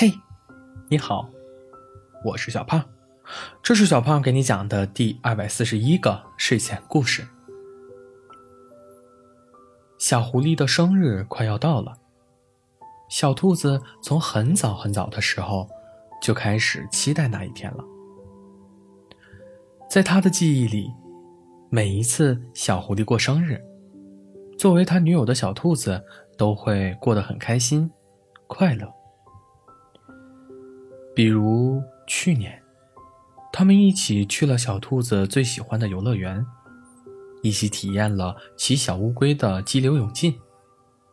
嘿，你好，我是小胖，这是小胖给你讲的第二百四十一个睡前故事。小狐狸的生日快要到了，小兔子从很早很早的时候就开始期待那一天了。在他的记忆里，每一次小狐狸过生日，作为他女友的小兔子都会过得很开心、快乐。比如去年，他们一起去了小兔子最喜欢的游乐园，一起体验了骑小乌龟的激流勇进，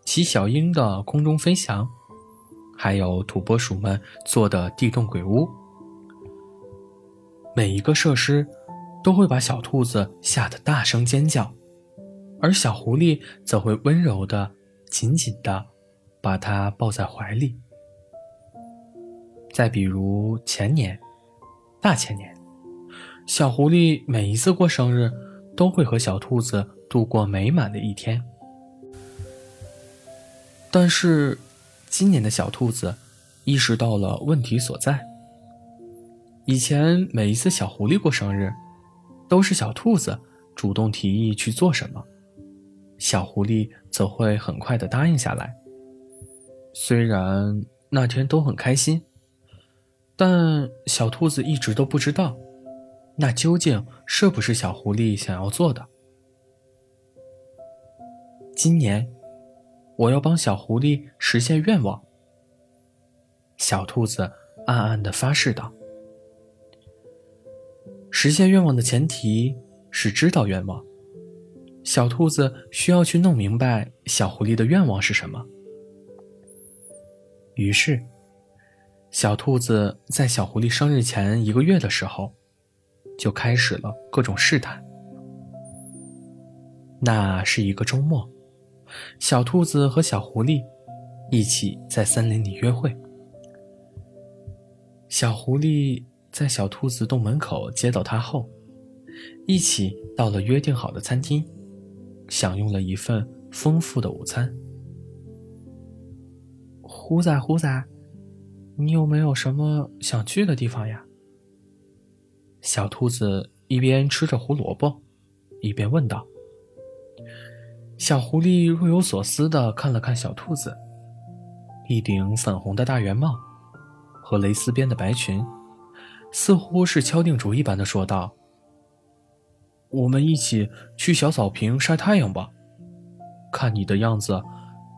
骑小鹰的空中飞翔，还有土拨鼠们做的地洞鬼屋。每一个设施都会把小兔子吓得大声尖叫，而小狐狸则会温柔的、紧紧的把它抱在怀里。再比如前年、大前年，小狐狸每一次过生日，都会和小兔子度过美满的一天。但是，今年的小兔子意识到了问题所在。以前每一次小狐狸过生日，都是小兔子主动提议去做什么，小狐狸则会很快的答应下来。虽然那天都很开心。但小兔子一直都不知道，那究竟是不是小狐狸想要做的？今年，我要帮小狐狸实现愿望。小兔子暗暗的发誓道：“实现愿望的前提是知道愿望。小兔子需要去弄明白小狐狸的愿望是什么。”于是。小兔子在小狐狸生日前一个月的时候，就开始了各种试探。那是一个周末，小兔子和小狐狸一起在森林里约会。小狐狸在小兔子洞门口接到它后，一起到了约定好的餐厅，享用了一份丰富的午餐。虎仔，虎仔。你有没有什么想去的地方呀？小兔子一边吃着胡萝卜，一边问道。小狐狸若有所思的看了看小兔子，一顶粉红的大圆帽和蕾丝边的白裙，似乎是敲定主意般的说道：“我们一起去小草坪晒太阳吧。看你的样子，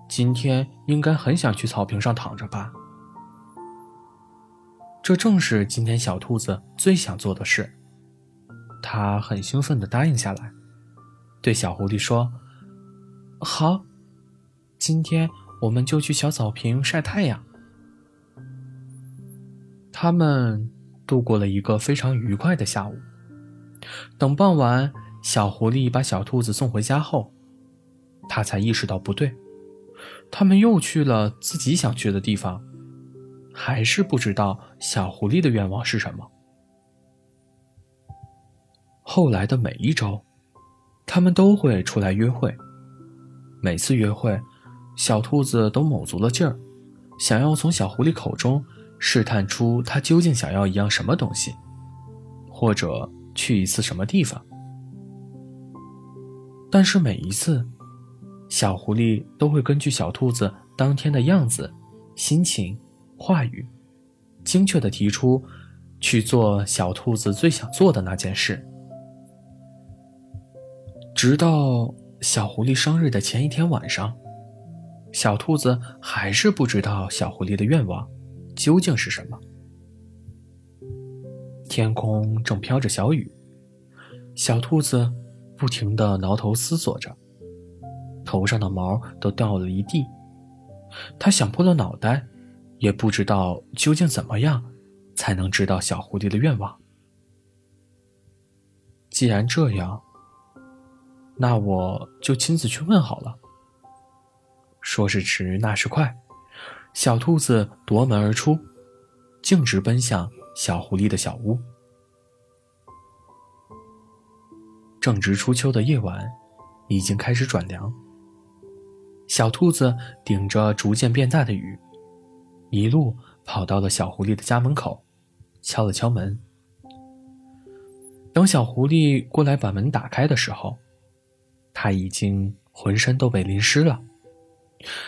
今天应该很想去草坪上躺着吧。”这正是今天小兔子最想做的事。它很兴奋地答应下来，对小狐狸说：“好，今天我们就去小草坪晒太阳。”他们度过了一个非常愉快的下午。等傍晚，小狐狸把小兔子送回家后，他才意识到不对，他们又去了自己想去的地方。还是不知道小狐狸的愿望是什么。后来的每一周，他们都会出来约会。每次约会，小兔子都卯足了劲儿，想要从小狐狸口中试探出他究竟想要一样什么东西，或者去一次什么地方。但是每一次，小狐狸都会根据小兔子当天的样子、心情。话语，精确的提出去做小兔子最想做的那件事。直到小狐狸生日的前一天晚上，小兔子还是不知道小狐狸的愿望究竟是什么。天空正飘着小雨，小兔子不停的挠头思索着，头上的毛都掉了一地，它想破了脑袋。也不知道究竟怎么样才能知道小狐狸的愿望。既然这样，那我就亲自去问好了。说时迟，那时快，小兔子夺门而出，径直奔向小狐狸的小屋。正值初秋的夜晚，已经开始转凉。小兔子顶着逐渐变大的雨。一路跑到了小狐狸的家门口，敲了敲门。等小狐狸过来把门打开的时候，他已经浑身都被淋湿了。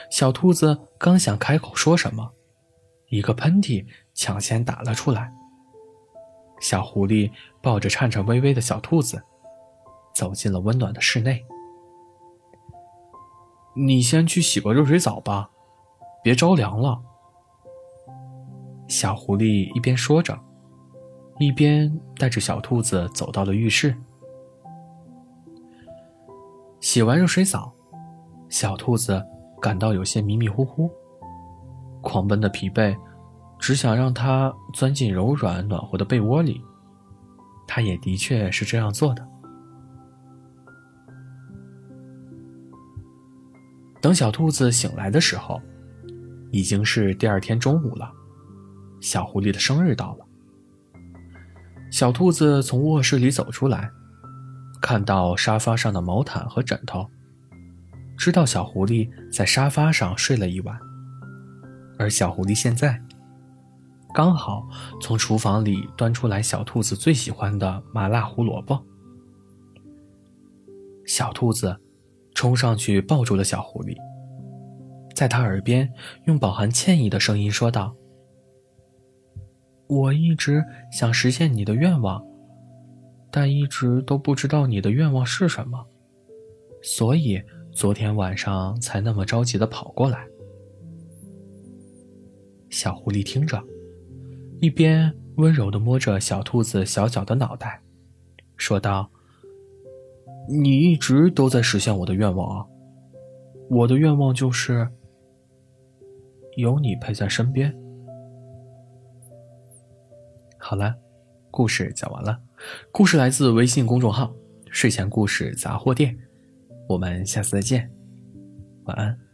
小兔子刚想开口说什么，一个喷嚏抢先打了出来。小狐狸抱着颤颤巍巍的小兔子，走进了温暖的室内。你先去洗个热水澡吧，别着凉了。小狐狸一边说着。一边带着小兔子走到了浴室，洗完热水澡，小兔子感到有些迷迷糊糊，狂奔的疲惫，只想让它钻进柔软暖和的被窝里。它也的确是这样做的。等小兔子醒来的时候，已经是第二天中午了，小狐狸的生日到了。小兔子从卧室里走出来，看到沙发上的毛毯和枕头，知道小狐狸在沙发上睡了一晚。而小狐狸现在刚好从厨房里端出来小兔子最喜欢的麻辣胡萝卜。小兔子冲上去抱住了小狐狸，在他耳边用饱含歉意的声音说道。我一直想实现你的愿望，但一直都不知道你的愿望是什么，所以昨天晚上才那么着急的跑过来。小狐狸听着，一边温柔的摸着小兔子小小的脑袋，说道：“你一直都在实现我的愿望啊，我的愿望就是有你陪在身边。”好了，故事讲完了。故事来自微信公众号“睡前故事杂货店”，我们下次再见，晚安。